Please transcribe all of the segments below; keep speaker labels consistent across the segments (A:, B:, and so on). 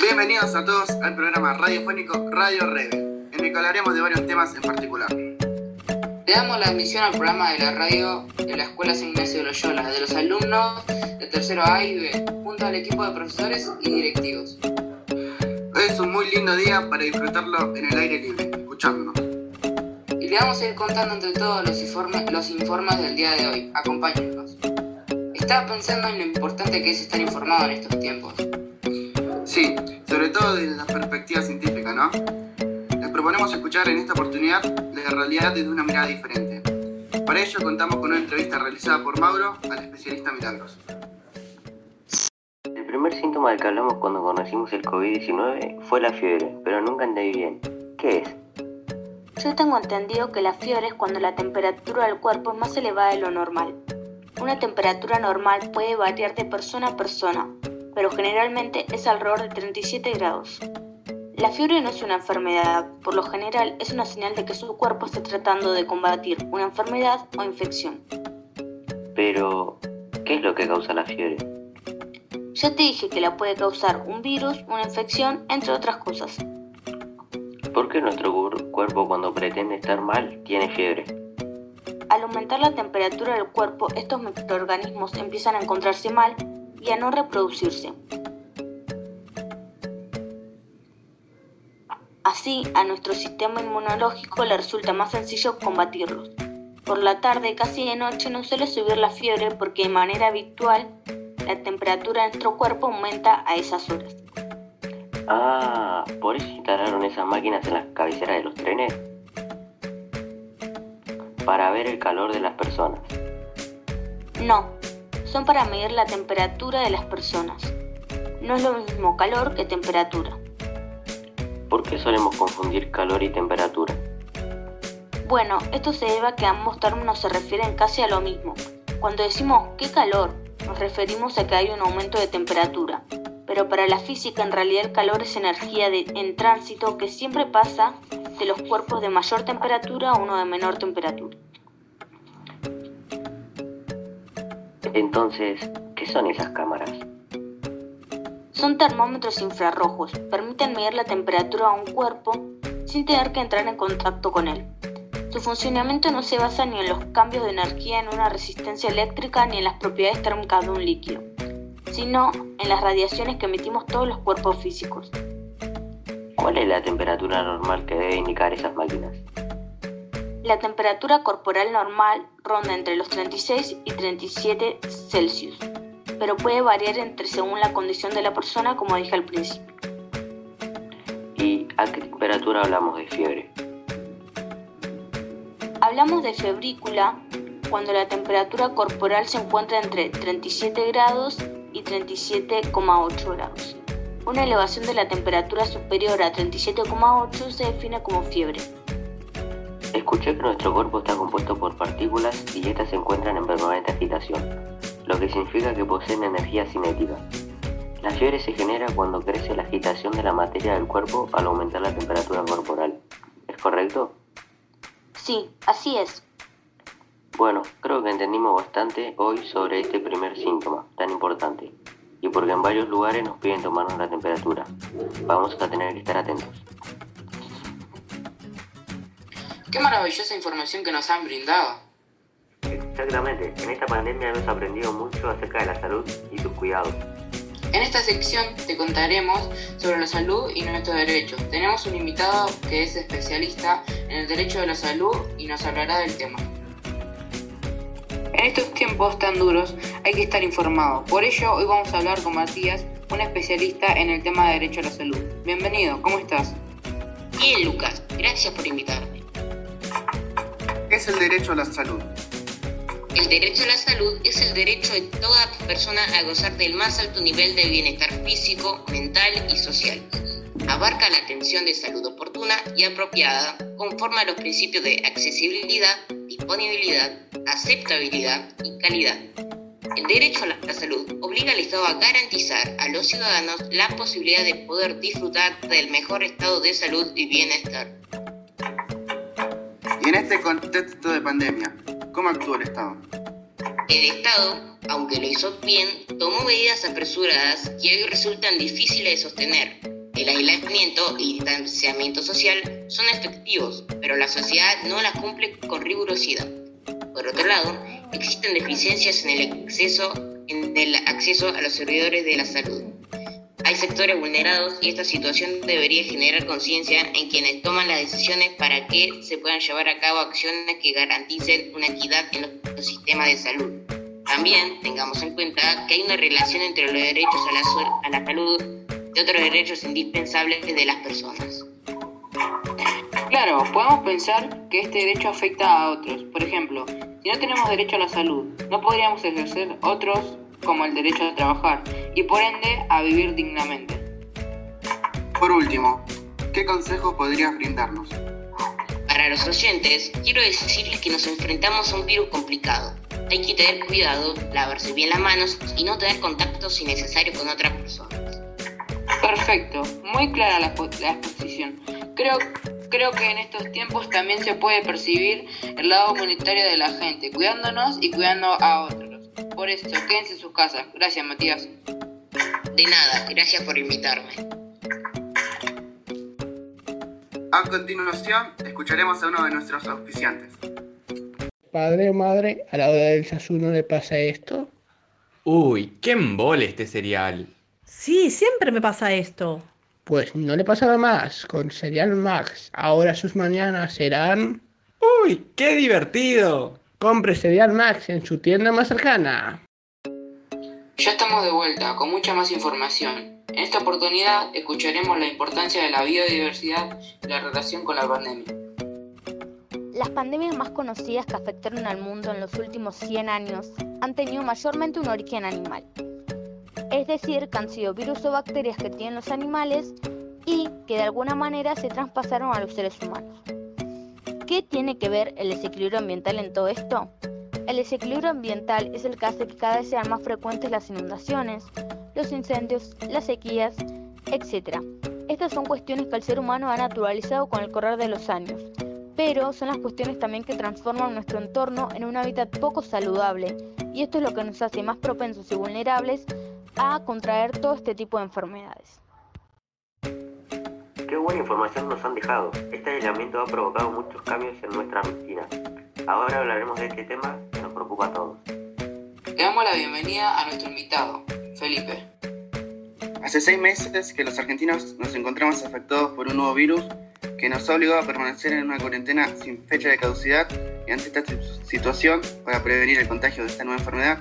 A: Bienvenidos a todos al programa radiofónico Radio Rebe, en el que hablaremos de varios temas en particular.
B: Le damos la admisión al programa de la radio de la Escuela San Ignacio de Loyola, de los alumnos de tercero A y B, junto al equipo de profesores y directivos.
A: Hoy es un muy lindo día para disfrutarlo en el aire libre, escuchándonos.
B: Y le vamos a ir contando entre todos los informes, los informes del día de hoy. Acompáñennos. Estaba pensando en lo importante que es estar informado en estos tiempos.
A: Sí, sobre todo desde la perspectiva científica, ¿no? Les proponemos escuchar en esta oportunidad la realidad desde una mirada diferente. Para ello contamos con una entrevista realizada por Mauro al especialista Milagros.
C: El primer síntoma del que hablamos cuando conocimos el COVID-19 fue la fiebre, pero nunca entendí bien. ¿Qué es?
D: Yo tengo entendido que la fiebre es cuando la temperatura del cuerpo es más elevada de lo normal. Una temperatura normal puede variar de persona a persona, pero generalmente es alrededor de 37 grados. La fiebre no es una enfermedad, por lo general es una señal de que su cuerpo está tratando de combatir una enfermedad o infección.
C: Pero, ¿qué es lo que causa la fiebre?
D: Ya te dije que la puede causar un virus, una infección, entre otras cosas.
C: ¿Por qué nuestro cuerpo cuando pretende estar mal tiene fiebre?
D: Al aumentar la temperatura del cuerpo, estos microorganismos empiezan a encontrarse mal y a no reproducirse. Así, a nuestro sistema inmunológico le resulta más sencillo combatirlos. Por la tarde, casi de noche, no suele subir la fiebre porque de manera habitual la temperatura de nuestro cuerpo aumenta a esas horas.
C: Ah, ¿por eso instalaron esas máquinas en las cabeceras de los trenes? Para ver el calor de las personas.
D: No, son para medir la temperatura de las personas. No es lo mismo calor que temperatura.
C: ¿Por qué solemos confundir calor y temperatura?
D: Bueno, esto se debe a que ambos términos se refieren casi a lo mismo. Cuando decimos qué calor, nos referimos a que hay un aumento de temperatura. Pero para la física en realidad el calor es energía de, en tránsito que siempre pasa de los cuerpos de mayor temperatura a uno de menor temperatura.
C: Entonces, ¿qué son esas cámaras?
D: Son termómetros infrarrojos. Permiten medir la temperatura a un cuerpo sin tener que entrar en contacto con él. Su funcionamiento no se basa ni en los cambios de energía en una resistencia eléctrica ni en las propiedades térmicas de un líquido, sino en las radiaciones que emitimos todos los cuerpos físicos.
C: ¿Cuál es la temperatura normal que debe indicar esas máquinas?
D: La temperatura corporal normal ronda entre los 36 y 37 Celsius, pero puede variar entre según la condición de la persona, como dije al principio.
C: ¿Y a qué temperatura hablamos de fiebre?
D: Hablamos de febrícula cuando la temperatura corporal se encuentra entre 37 grados y 37,8 grados. Una elevación de la temperatura superior a 37,8 se define como fiebre.
C: Escuché que nuestro cuerpo está compuesto por partículas y estas se encuentran en permanente agitación, lo que significa que poseen energía cinética. La fiebre se genera cuando crece la agitación de la materia del cuerpo al aumentar la temperatura corporal. ¿Es correcto?
D: Sí, así es.
C: Bueno, creo que entendimos bastante hoy sobre este primer síntoma tan importante y porque en varios lugares nos piden tomarnos la temperatura. Vamos a tener que estar atentos.
B: Qué maravillosa información que nos han brindado.
C: Exactamente, en esta pandemia hemos aprendido mucho acerca de la salud y sus cuidados.
B: En esta sección te contaremos sobre la salud y nuestros derechos. Tenemos un invitado que es especialista en el derecho de la salud y nos hablará del tema. En estos tiempos tan duros hay que estar informado. Por ello, hoy vamos a hablar con Matías, un especialista en el tema de derecho a la salud. Bienvenido, ¿cómo estás?
E: Bien, Lucas, gracias por invitarme.
A: ¿Qué es el derecho a la salud?
E: El derecho a la salud es el derecho de toda persona a gozar del más alto nivel de bienestar físico, mental y social. Abarca la atención de salud oportuna y apropiada conforme a los principios de accesibilidad, disponibilidad, aceptabilidad y calidad. El derecho a la salud obliga al Estado a garantizar a los ciudadanos la posibilidad de poder disfrutar del mejor estado de salud y bienestar.
A: Y en este contexto de pandemia, ¿cómo actúa el Estado?
E: El Estado, aunque lo hizo bien, tomó medidas apresuradas que hoy resultan difíciles de sostener. El aislamiento y distanciamiento social son efectivos, pero la sociedad no las cumple con rigurosidad. Por otro lado, existen deficiencias en el, acceso, en el acceso a los servidores de la salud. Hay sectores vulnerados y esta situación debería generar conciencia en quienes toman las decisiones para que se puedan llevar a cabo acciones que garanticen una equidad en los sistemas de salud. También tengamos en cuenta que hay una relación entre los derechos a la, a la salud y otros derechos indispensables de las personas.
B: Claro, podemos pensar que este derecho afecta a otros. Por ejemplo, si no tenemos derecho a la salud, no podríamos ejercer otros como el derecho a trabajar y por ende a vivir dignamente.
A: Por último, ¿qué consejo podrías brindarnos?
E: Para los oyentes, quiero decirles que nos enfrentamos a un virus complicado. Hay que tener cuidado, lavarse bien las manos y no tener contactos innecesarios con otras personas.
B: Perfecto, muy clara la, la exposición. Creo, creo que en estos tiempos también se puede percibir el lado humanitario de la gente, cuidándonos y cuidando a otros. Por eso, quédense en sus casas. Gracias, Matías.
E: De nada, gracias por invitarme.
A: A continuación, escucharemos a uno de nuestros auspiciantes.
F: Padre o madre, a la hora del sasú no le pasa esto.
G: Uy, qué embole este cereal.
H: Sí, siempre me pasa esto.
F: Pues no le pasará más con Cereal Max. Ahora sus mañanas serán...
G: ¡Uy, qué divertido!
F: Compre Cereal Max en su tienda más cercana.
B: Ya estamos de vuelta con mucha más información. En esta oportunidad escucharemos la importancia de la biodiversidad y la relación con la pandemia.
D: Las pandemias más conocidas que afectaron al mundo en los últimos 100 años han tenido mayormente un origen animal. Es decir, que han sido virus o bacterias que tienen los animales y que de alguna manera se traspasaron a los seres humanos. ¿Qué tiene que ver el desequilibrio ambiental en todo esto? El desequilibrio ambiental es el que hace que cada vez sean más frecuentes las inundaciones, los incendios, las sequías, etc. Estas son cuestiones que el ser humano ha naturalizado con el correr de los años, pero son las cuestiones también que transforman nuestro entorno en un hábitat poco saludable, y esto es lo que nos hace más propensos y vulnerables a contraer todo este tipo de enfermedades.
C: Qué buena información nos han dejado. Este aislamiento ha provocado muchos cambios en nuestra rutina. Ahora hablaremos de este tema que nos preocupa a todos.
B: Le damos la bienvenida a nuestro invitado, Felipe.
A: Hace seis meses que los argentinos nos encontramos afectados por un nuevo virus que nos ha obligado a permanecer en una cuarentena sin fecha de caducidad y ante esta situación, para prevenir el contagio de esta nueva enfermedad,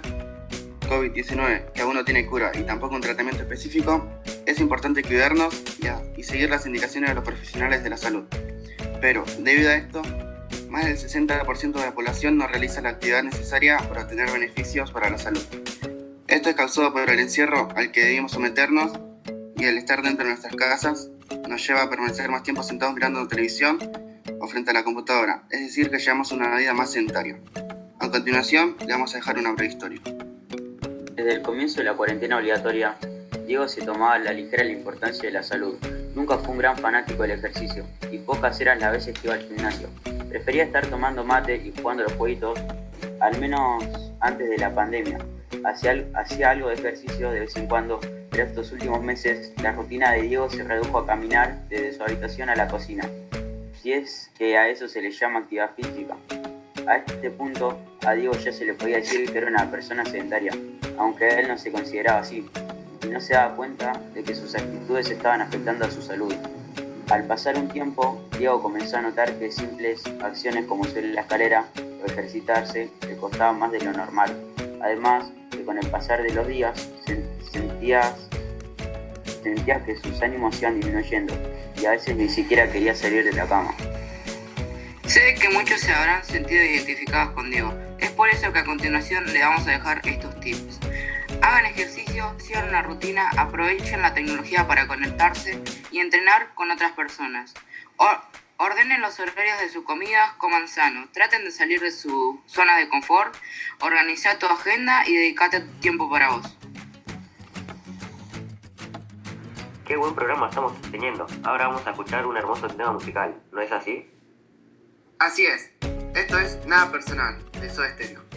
A: COVID-19, que aún no tiene cura y tampoco un tratamiento específico, es importante cuidarnos y, seguir las indicaciones de los profesionales de la salud. Pero, debido a esto, más del 60% de la población no realiza la actividad necesaria para obtener beneficios para la salud. Esto es causado por el encierro al que debimos someternos y el estar dentro de nuestras casas nos lleva a permanecer más tiempo sentados mirando televisión o frente a la computadora, es decir, que llevamos una vida más sedentaria. A continuación, le vamos a dejar una breve historia.
I: Desde el comienzo de la cuarentena obligatoria, Diego se tomaba la ligera importancia de la salud. Nunca fue un gran fanático del ejercicio y pocas eran las veces que iba al gimnasio. Prefería estar tomando mate y jugando los jueguitos, al menos antes de la pandemia. Hacía, hacía algo de ejercicio de vez en cuando, pero estos últimos meses la rutina de Diego se redujo a caminar desde su habitación a la cocina. Si es que a eso se le llama actividad física. A este punto, a Diego ya se le podía decir que era una persona sedentaria, aunque él no se consideraba así, y no se daba cuenta de que sus actitudes estaban afectando a su salud. Al pasar un tiempo, Diego comenzó a notar que simples acciones como subir la escalera o ejercitarse le costaban más de lo normal. Además, que con el pasar de los días sentías, sentías que sus ánimos iban disminuyendo y a veces ni siquiera quería salir de la cama.
B: Sé que muchos se habrán sentido identificados con Diego. Es por eso que a continuación le vamos a dejar estos tips. Hagan ejercicio, sigan una rutina, aprovechen la tecnología para conectarse y entrenar con otras personas. ordenen los horarios de su comida, coman sano, traten de salir de su zona de confort, organiza tu agenda y dedícate tiempo para vos.
C: Qué buen programa estamos teniendo. Ahora vamos a escuchar un hermoso tema musical, ¿no es así?
A: Así es, esto es Nada Personal, de Soda Stereo.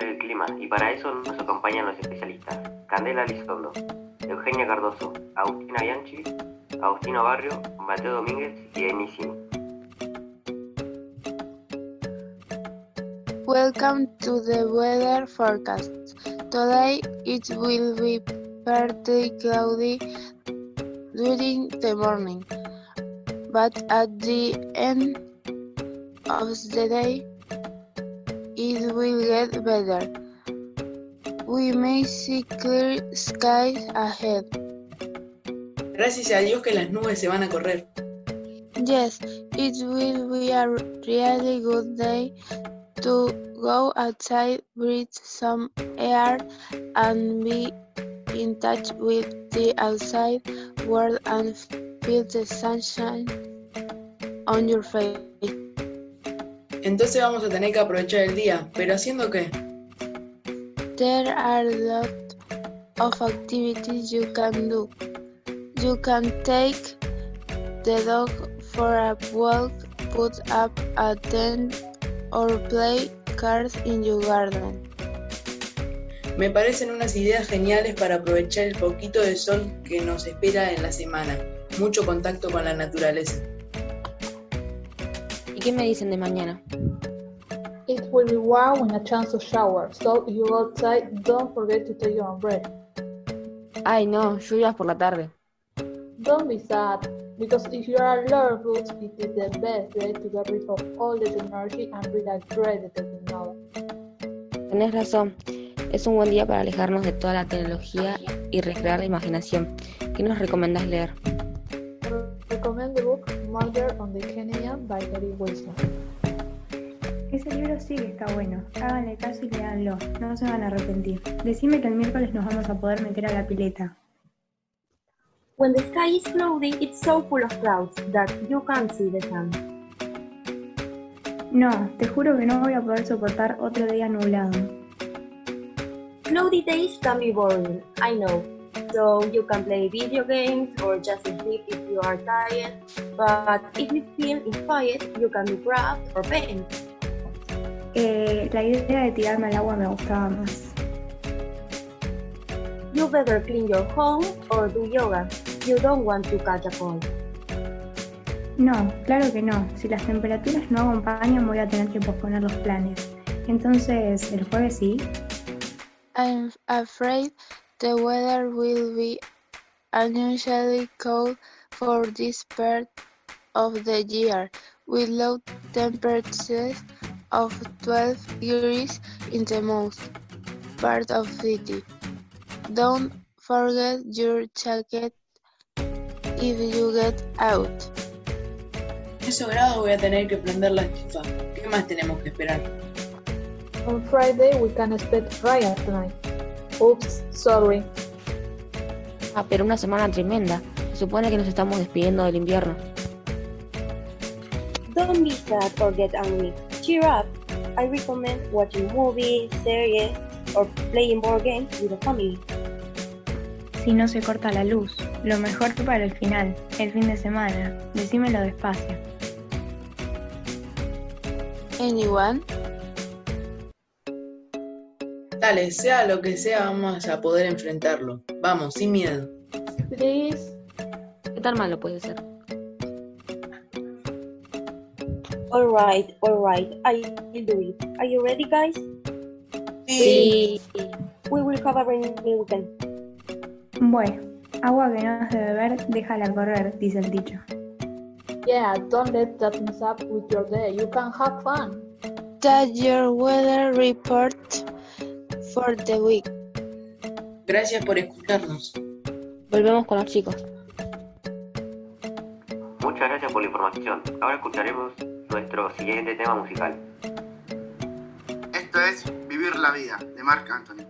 C: cambiar el clima y para eso nos acompañan los especialistas Candela Lizondo, Eugenia Cardoso, Agustina Bianchi, Agustino Barrio, Mateo Domínguez y Denisimo.
J: Welcome to the weather forecast. Today it will be partly cloudy during the morning, but at the end of the day it will get better. We may see clear skies ahead.
K: Gracias a Dios que las nubes se van a correr.
J: Yes, it will be a really good day to go outside, breathe some air, and be in touch with the outside world and feel the sunshine on your face.
K: Entonces vamos a tener que aprovechar el día, pero ¿haciendo qué?
J: There are a lot of activities you can do. You can take the dog for a walk, put up a tent, or play cards in your garden.
K: Me parecen unas ideas geniales para aprovechar el poquito de sol que nos espera en la semana. Mucho contacto con la naturaleza.
D: ¿Y qué me dicen de mañana?
L: It will be warm with a chance to shower, so if you outside, don't forget to take your umbrella.
D: Ay, no, lluvias por la tarde.
L: Don't be sad, because if you are a lover boots, it is the best day to get rid of all the technology and read a great detective novel.
D: Tenés razón, es un buen día para alejarnos de toda la tecnología y recrear la imaginación. ¿Qué nos recomendás leer?
L: Murder on the by Gary Wilson.
M: Ese libro sí que está bueno. Háganle caso y leanlo. No se van a arrepentir. Decime que el miércoles nos vamos a poder meter a la pileta.
N: When the sky is cloudy, it's so full of clouds that you can't see the sun.
M: No, te juro que no voy a poder soportar otro día nublado.
N: Cloudy days can be boring, I know. So you can play video games or just sleep if you are tired. But if you feel inspired, you can do craft or paint.
M: Eh, la idea de tirarme al agua me gustaba más.
N: You better clean your home or do yoga. You don't want to catch a cold.
M: No, claro que no. Si las temperaturas no acompañan, voy a tener que posponer los planes. Entonces, ¿el jueves sí?
J: I'm afraid the weather will be unusually cold for this part of the year, with low temperatures of 12 degrees in the most part of city. Don't forget your jacket if you get out.
K: En esos grados voy a tener que prender la estufa. ¿Qué más tenemos que esperar?
L: On Friday, we can expect rain tonight. Oops, sorry.
D: Ah, pero una semana tremenda. Se supone que nos estamos despidiendo del invierno.
N: Don't be sad or get angry. Cheer up. I recommend watching movies, series, or playing board games with the family.
M: Si no se corta la luz, lo mejor para el final, el fin de semana. Decímelo despacio.
J: Anyone?
K: Dale, sea lo que sea, vamos a poder enfrentarlo. Vamos, sin miedo.
L: Please.
D: ¿Qué tan malo puede ser?
N: Alright, alright, I will do it. Are you ready, guys?
D: Sí.
N: We will have a rainy weekend.
M: Bueno, agua que no has de beber, déjala correr, dice el dicho.
L: Yeah, don't let that mess up with your day. You can have fun.
J: That's your weather report for the week.
K: Gracias por escucharnos.
D: Volvemos con los chicos.
C: Muchas gracias por la información. Ahora escucharemos nuestro siguiente tema musical.
A: Esto es Vivir la Vida, de Marc Anthony.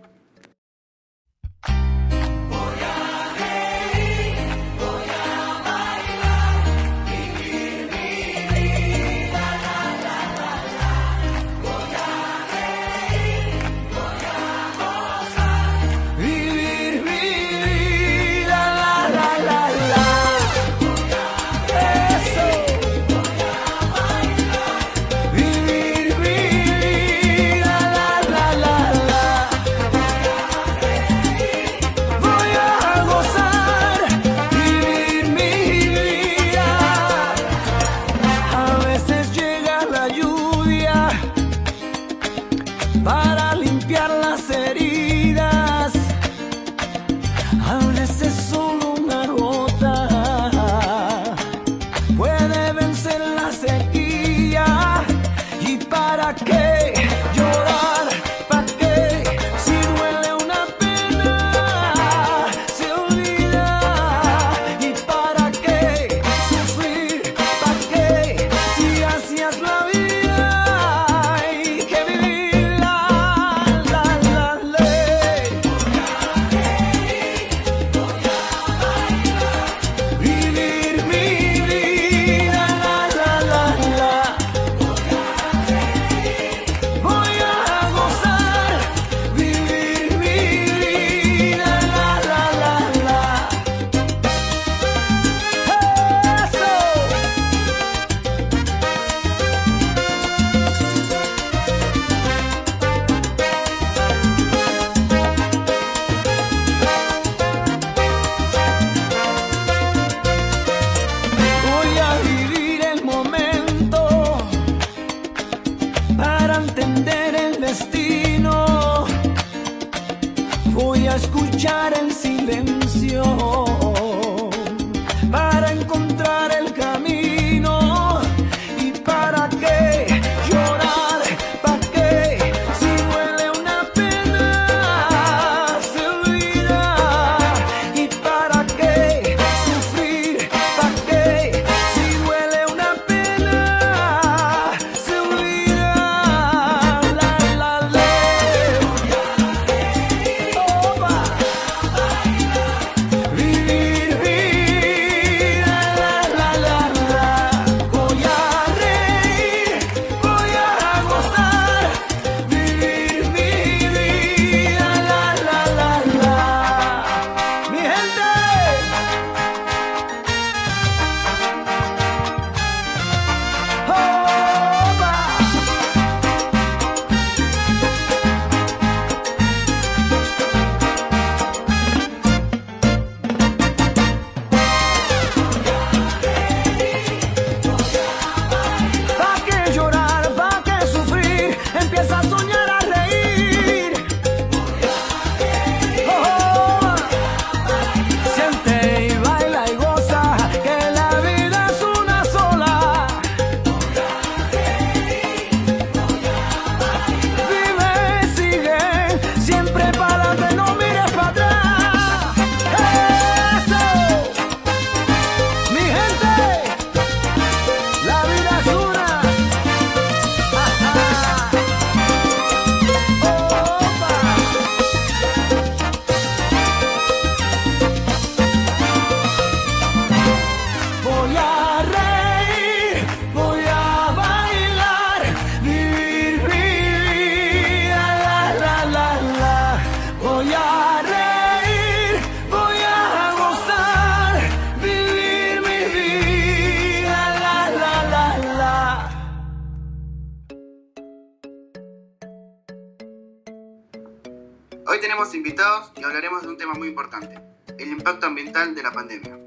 A: De un tema muy importante, el impacto ambiental de la pandemia.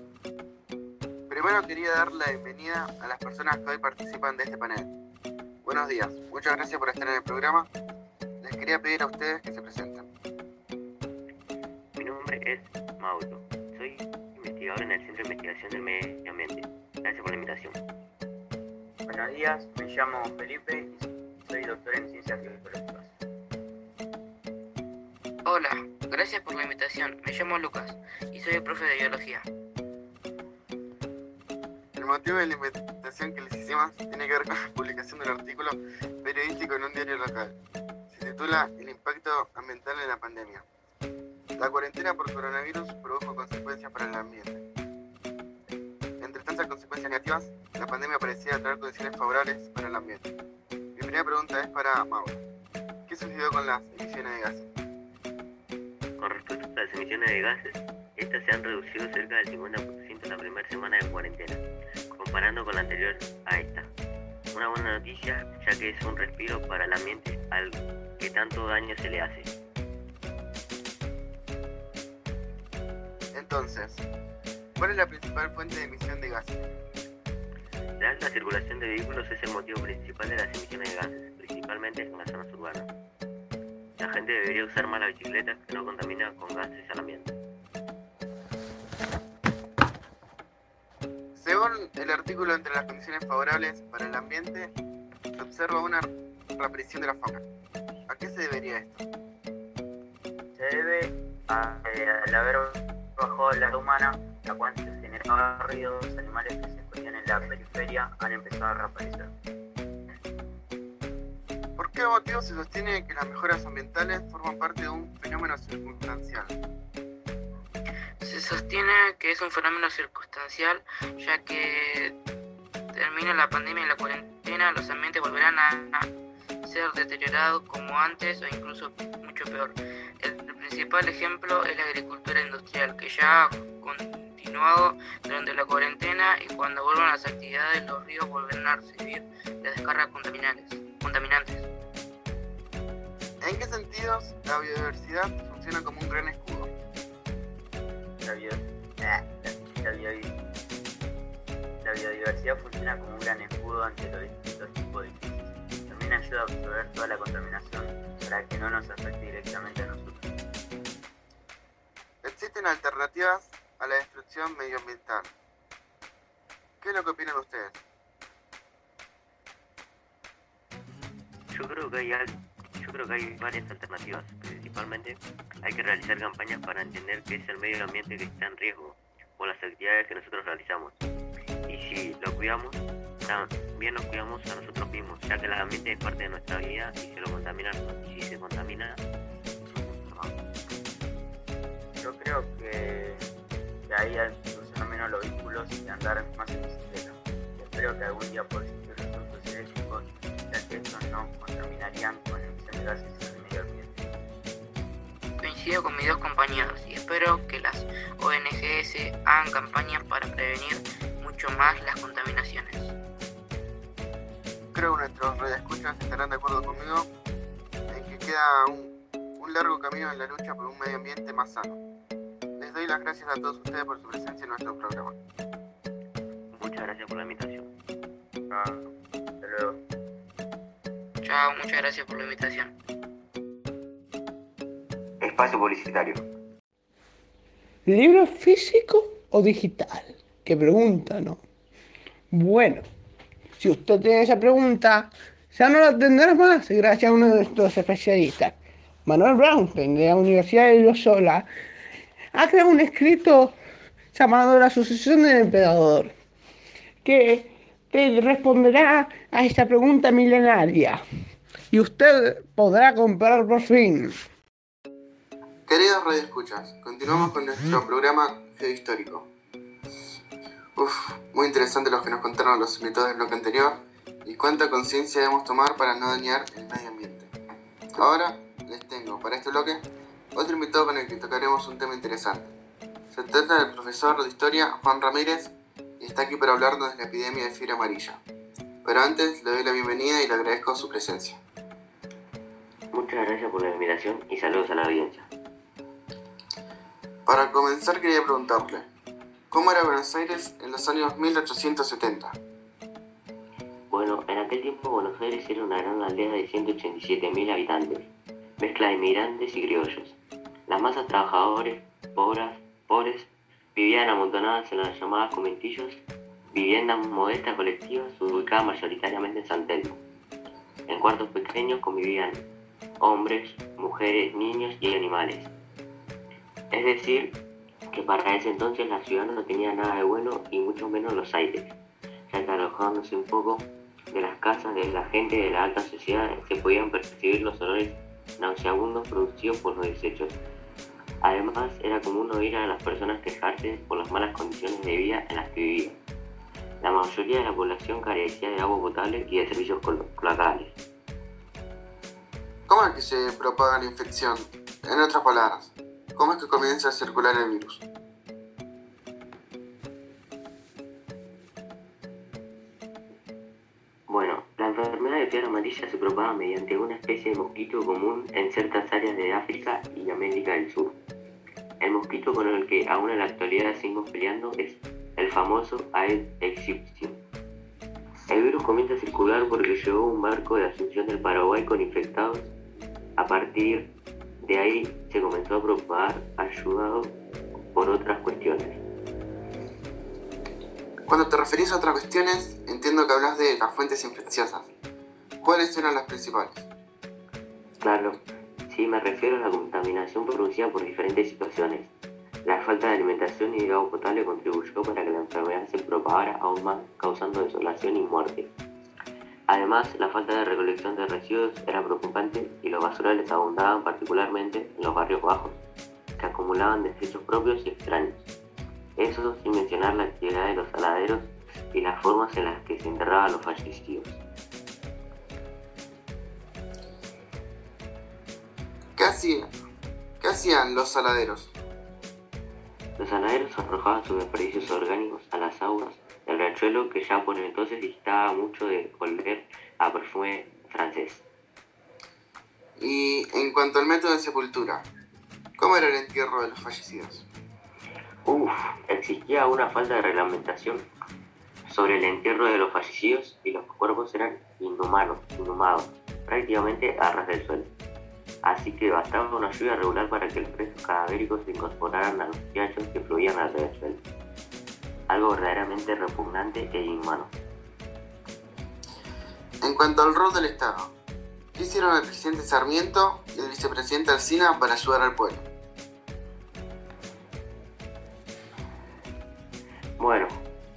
A: Primero quería dar la bienvenida a las personas que hoy participan de este panel. Buenos días, muchas gracias por estar en el programa. Les quería pedir a ustedes que se presenten.
C: Mi nombre es Mauro. Soy investigador en el Centro de Investigación del Medio Ambiente. Gracias por la invitación.
I: Buenos días, me llamo Felipe y soy doctor en ciencias biológicas.
B: Hola, gracias por la invitación. Me llamo Lucas y soy el profe de biología.
A: El motivo de la invitación que les hicimos tiene que ver con la publicación del artículo periodístico en un diario local. Se titula El impacto ambiental de la pandemia. La cuarentena por coronavirus produjo consecuencias para el ambiente. Entre tantas consecuencias negativas, la pandemia parecía traer condiciones favorables para el ambiente. Mi primera pregunta es para Mauro. ¿Qué sucedió con las emisiones de gases?
C: Con respecto a las emisiones de gases, estas se han reducido cerca del 50% en la primera semana de cuarentena, comparando con la anterior a esta. Una buena noticia, ya que es un respiro para el ambiente al que tanto daño se le hace.
A: Entonces, ¿cuál es la principal fuente de emisión de gases?
C: La alta circulación de vehículos es el motivo principal de las emisiones de gases, principalmente en las zonas urbanas. La gente debería usar más la bicicleta que no contamina con gases al ambiente.
A: Según el artículo entre las condiciones favorables para el ambiente, se observa una reaparición de la fauna. ¿A qué se debería esto?
I: Se debe a- eh, al haber bajado la edad humana, la cual se generaba los animales que se escondían en la periferia han empezado a reaparecer.
A: ¿Por qué motivo se sostiene que las mejoras ambientales forman parte de un fenómeno circunstancial?
B: Se sostiene que es un fenómeno circunstancial, ya que termina la pandemia y la cuarentena, los ambientes volverán a, a ser deteriorados como antes o incluso mucho peor. El, el principal ejemplo es la agricultura industrial, que ya continuado durante la cuarentena y cuando vuelvan las actividades los ríos volverán a recibir las descargas contaminantes.
A: ¿En qué sentidos la biodiversidad funciona como un gran escudo?
I: La, bio- ah, la- la bio- la biodiversidad funciona como un gran escudo ante los distintos tipos de crisis. También ayuda a absorber toda la contaminación para que no nos afecte directamente a nosotros.
A: Existen alternativas a la destrucción medioambiental. ¿Qué es lo que opinan ustedes?
C: Yo creo que hay al- yo creo que hay varias alternativas. Principalmente hay que realizar campañas para entender qué es el medio ambiente que está en riesgo por las actividades que nosotros realizamos. Y si lo cuidamos, también nos cuidamos a nosotros mismos, ya que el ambiente es parte de nuestra vida y se lo contamina, y si se contamina,
I: Yo creo que de ahí a usar menos los vehículos y andar más en bicicleta. Espero que algún día pueda estos no contaminarían con emisión de gases en el medio ambiente.
B: Coincido con mis dos compañeros y espero que las ONGs hagan campañas para prevenir mucho más las contaminaciones.
A: Creo que nuestros radioescuchas estarán de acuerdo conmigo en que queda un, un largo camino en la lucha por un medio ambiente más sano. Les doy las gracias a todos ustedes por su presencia en nuestro programa.
C: muchas gracias por la invitación.
I: Ah, hasta luego.
B: Chao, muchas gracias por la invitación.
C: Espacio publicitario.
F: ¿Libro físico o digital? Qué pregunta, ¿no? Bueno, si usted tiene esa pregunta, ya no la tendrá más gracias a uno de nuestros especialistas. Manuel Brownstein de la Universidad de Loyola ha creado un escrito llamado La Asociación del Emperador, que te responderá a esta pregunta milenaria y usted podrá comprar por fin.
A: Queridos radioescuchas, continuamos con nuestro programa Geohistórico. Uf, muy interesante lo que nos contaron los invitados del bloque anterior y cuánta conciencia debemos tomar para no dañar el medio ambiente. Ahora les tengo para este bloque otro invitado con el que tocaremos un tema interesante. Se trata del profesor de historia Juan Ramírez y está aquí para hablarnos de la epidemia de fiebre amarilla. Pero antes le doy la bienvenida y le agradezco su presencia.
C: Muchas gracias por la invitación y saludos a la audiencia.
A: Para comenzar quería preguntarle, ¿cómo era Buenos Aires en los años 1870?
C: Bueno, en aquel tiempo Buenos Aires era una gran aldea de 187.000 habitantes, mezcla de inmigrantes y criollos. Las masas trabajadores, pobres, pobres, vivían amontonadas en las llamadas conventillos, viviendas modestas colectivas ubicadas mayoritariamente en San Telmo. En cuartos pequeños convivían hombres, mujeres, niños y animales. Es decir, que para ese entonces la ciudad no tenía nada de bueno y mucho menos los aires, ya que alojándose un poco de las casas de la gente de la alta sociedad se podían percibir los olores nauseabundos producidos por los desechos. Además, era común oír a las personas quejarse por las malas condiciones de vida en las que vivían. La mayoría de la población carecía de agua potable y de servicios clo- cloacales.
A: ¿Cómo es que se propaga la infección? En otras palabras, ¿cómo es que comienza a circular el virus?
C: Bueno, la enfermedad de fiebre amarilla se propaga mediante una especie de mosquito común en ciertas áreas de África y América del Sur. El mosquito con el que aún en la actualidad seguimos peleando es el famoso Aedes aegypti. El virus comienza a circular porque llegó un barco de Asunción del Paraguay con infectados. A partir de ahí se comenzó a propagar ayudado por otras cuestiones.
A: Cuando te referís a otras cuestiones, entiendo que hablas de las fuentes infecciosas. ¿Cuáles eran las principales?
C: Claro, sí me refiero a la contaminación producida por diferentes situaciones. La falta de alimentación y de agua potable contribuyó para que la enfermedad se propagara aún más, causando desolación y muerte. Además, la falta de recolección de residuos era preocupante y los basurales abundaban particularmente en los barrios bajos, que acumulaban desechos propios y extraños. Eso sin mencionar la actividad de los saladeros y las formas en las que se enterraban los fallecidos.
A: ¿Qué hacían? ¿Qué hacían los saladeros?
C: Los saladeros arrojaban sus desperdicios orgánicos a las aguas del riachuelo que ya por entonces distaba mucho de oler a perfume francés.
A: Y en cuanto al método de sepultura, ¿cómo era el entierro de los fallecidos?
C: Uf, existía una falta de reglamentación sobre el entierro de los fallecidos y los cuerpos eran inhumanos, inhumados, prácticamente a ras del suelo. Así que bastaba una lluvia regular para que los restos cadavéricos se incorporaran a los riachos que fluían alrededor del Algo verdaderamente repugnante e inhumano.
A: En cuanto al rol del Estado, ¿qué hicieron el presidente Sarmiento y el vicepresidente Alsina para ayudar al pueblo?
C: Bueno,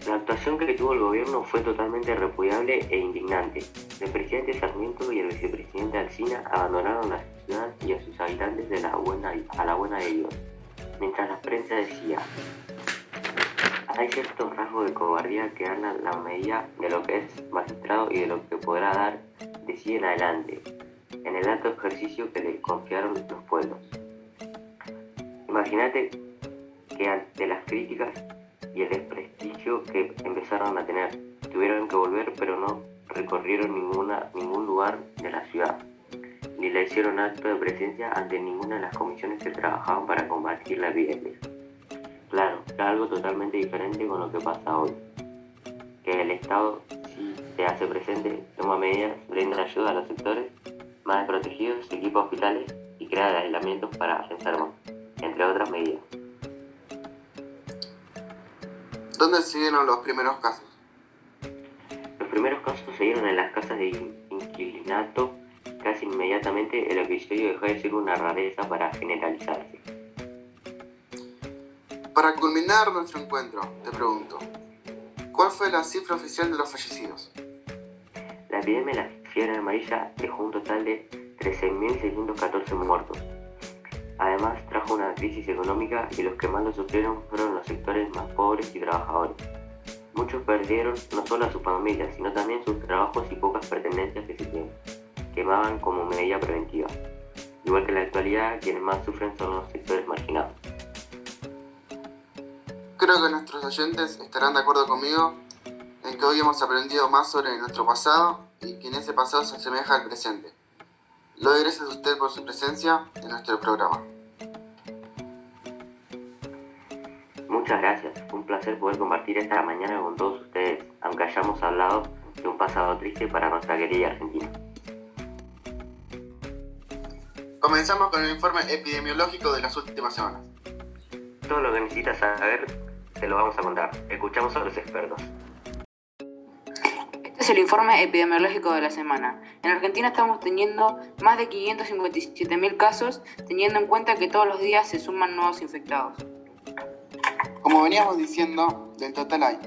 C: la actuación que tuvo el gobierno fue totalmente repudiable e indignante. El presidente Sarmiento y el vicepresidente Alsina abandonaron la ciudad y a sus habitantes de la buena, a la buena de Dios, mientras la prensa decía, hay ciertos rasgos de cobardía que dan la medida de lo que es magistrado y de lo que podrá dar de sí en adelante, en el alto ejercicio que le confiaron los pueblos. Imagínate que ante las críticas y el desprestigio que empezaron a tener, tuvieron que volver pero no recorrieron ninguna, ningún lugar de la ciudad, hicieron acto de presencia ante ninguna de las comisiones que trabajaban para combatir la epidemia. Claro, era algo totalmente diferente con lo que pasa hoy. Que el Estado, si se hace presente, toma medidas, brinda ayuda a los sectores más desprotegidos, equipos hospitales y crea aislamientos para enfermos, entre otras medidas.
A: ¿Dónde se dieron los primeros casos?
C: Los primeros casos se dieron en las casas de inquilinato. Casi inmediatamente el episodio dejó de ser una rareza para generalizarse.
A: Para culminar nuestro encuentro, te pregunto, ¿cuál fue la cifra oficial de los fallecidos?
C: La epidemia de la fiebre amarilla dejó un total de 13.614 muertos. Además, trajo una crisis económica y los que más lo sufrieron fueron los sectores más pobres y trabajadores. Muchos perdieron no solo a sus familias, sino también sus trabajos y pocas pertenencias que se tienen, quemaban como medida preventiva. Igual que en la actualidad, quienes más sufren son los sectores marginados.
A: Creo que nuestros oyentes estarán de acuerdo conmigo en que hoy hemos aprendido más sobre nuestro pasado y que en ese pasado se asemeja al presente. Lo gracias a usted por su presencia en nuestro programa.
C: Muchas gracias, fue un placer poder compartir esta mañana con todos ustedes, aunque hayamos hablado de un pasado triste para nuestra querida Argentina.
A: Comenzamos con el informe epidemiológico de las últimas semanas.
C: Todo lo que necesitas saber te lo vamos a contar. Escuchamos a los expertos.
B: Este es el informe epidemiológico de la semana. En Argentina estamos teniendo más de 557.000 casos, teniendo en cuenta que todos los días se suman nuevos infectados.
A: Como veníamos diciendo, del total hay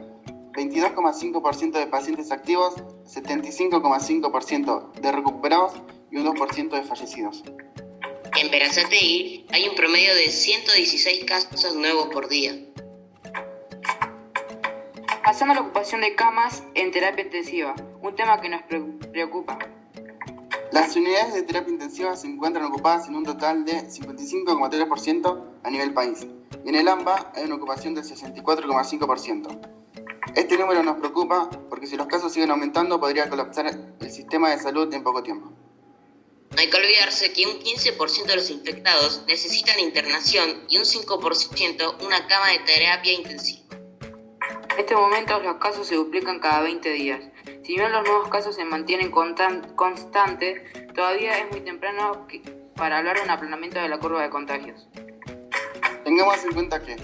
A: 22,5% de pacientes activos, 75,5% de recuperados y un 2% de fallecidos.
E: En Berazategui hay un promedio de 116 casos nuevos por día.
B: Pasando a la ocupación de camas en terapia intensiva, un tema que nos preocupa.
A: Las unidades de terapia intensiva se encuentran ocupadas en un total de 55,3% a nivel país, y en el AMBA hay una ocupación del 64,5%. Este número nos preocupa porque si los casos siguen aumentando podría colapsar el sistema de salud en poco tiempo.
E: No hay que olvidarse que un 15% de los infectados necesitan internación y un 5% una cama de terapia intensiva.
B: En este momento los casos se duplican cada 20 días. Si bien los nuevos casos se mantienen constantes, todavía es muy temprano para hablar de un aplanamiento de la curva de contagios.
A: Tengamos en cuenta que,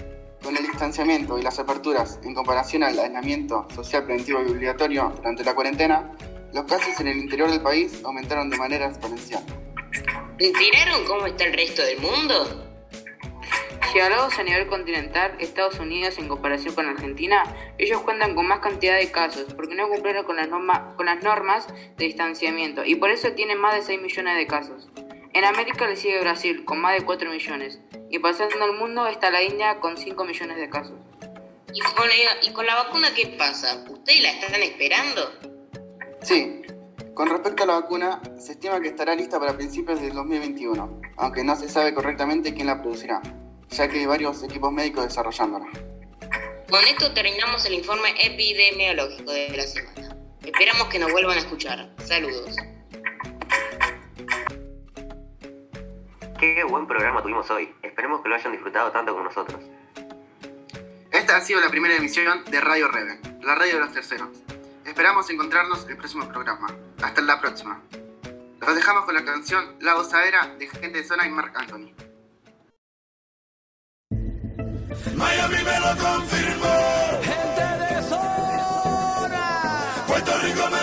A: con el distanciamiento y las aperturas en comparación al aislamiento social preventivo y obligatorio durante la cuarentena, los casos en el interior del país aumentaron de manera exponencial.
E: ¿Enteraron cómo está el resto del mundo?
B: Si hablamos a nivel continental, Estados Unidos en comparación con Argentina, ellos cuentan con más cantidad de casos porque no cumplieron con las, norma, con las normas de distanciamiento y por eso tienen más de 6 millones de casos. En América le sigue Brasil con más de 4 millones y pasando al mundo está la India con 5 millones de casos.
E: ¿Y con, la, ¿Y con la vacuna qué pasa? ¿Ustedes la están esperando?
A: Sí, con respecto a la vacuna, se estima que estará lista para principios del 2021, aunque no se sabe correctamente quién la producirá, ya que hay varios equipos médicos desarrollándola.
E: Con esto terminamos el informe epidemiológico de la semana. Esperamos que nos vuelvan a escuchar. Saludos.
C: Qué buen programa tuvimos hoy. Esperemos que lo hayan disfrutado tanto como nosotros.
A: Esta ha sido la primera emisión de Radio Reven, la radio de los terceros. Esperamos encontrarnos en el próximo programa. Hasta la próxima. Los dejamos con la canción La Gozadera de Gente de Zona y Marc Anthony.
O: Miami me lo confirmó. Gente de zona. Puerto Rico me.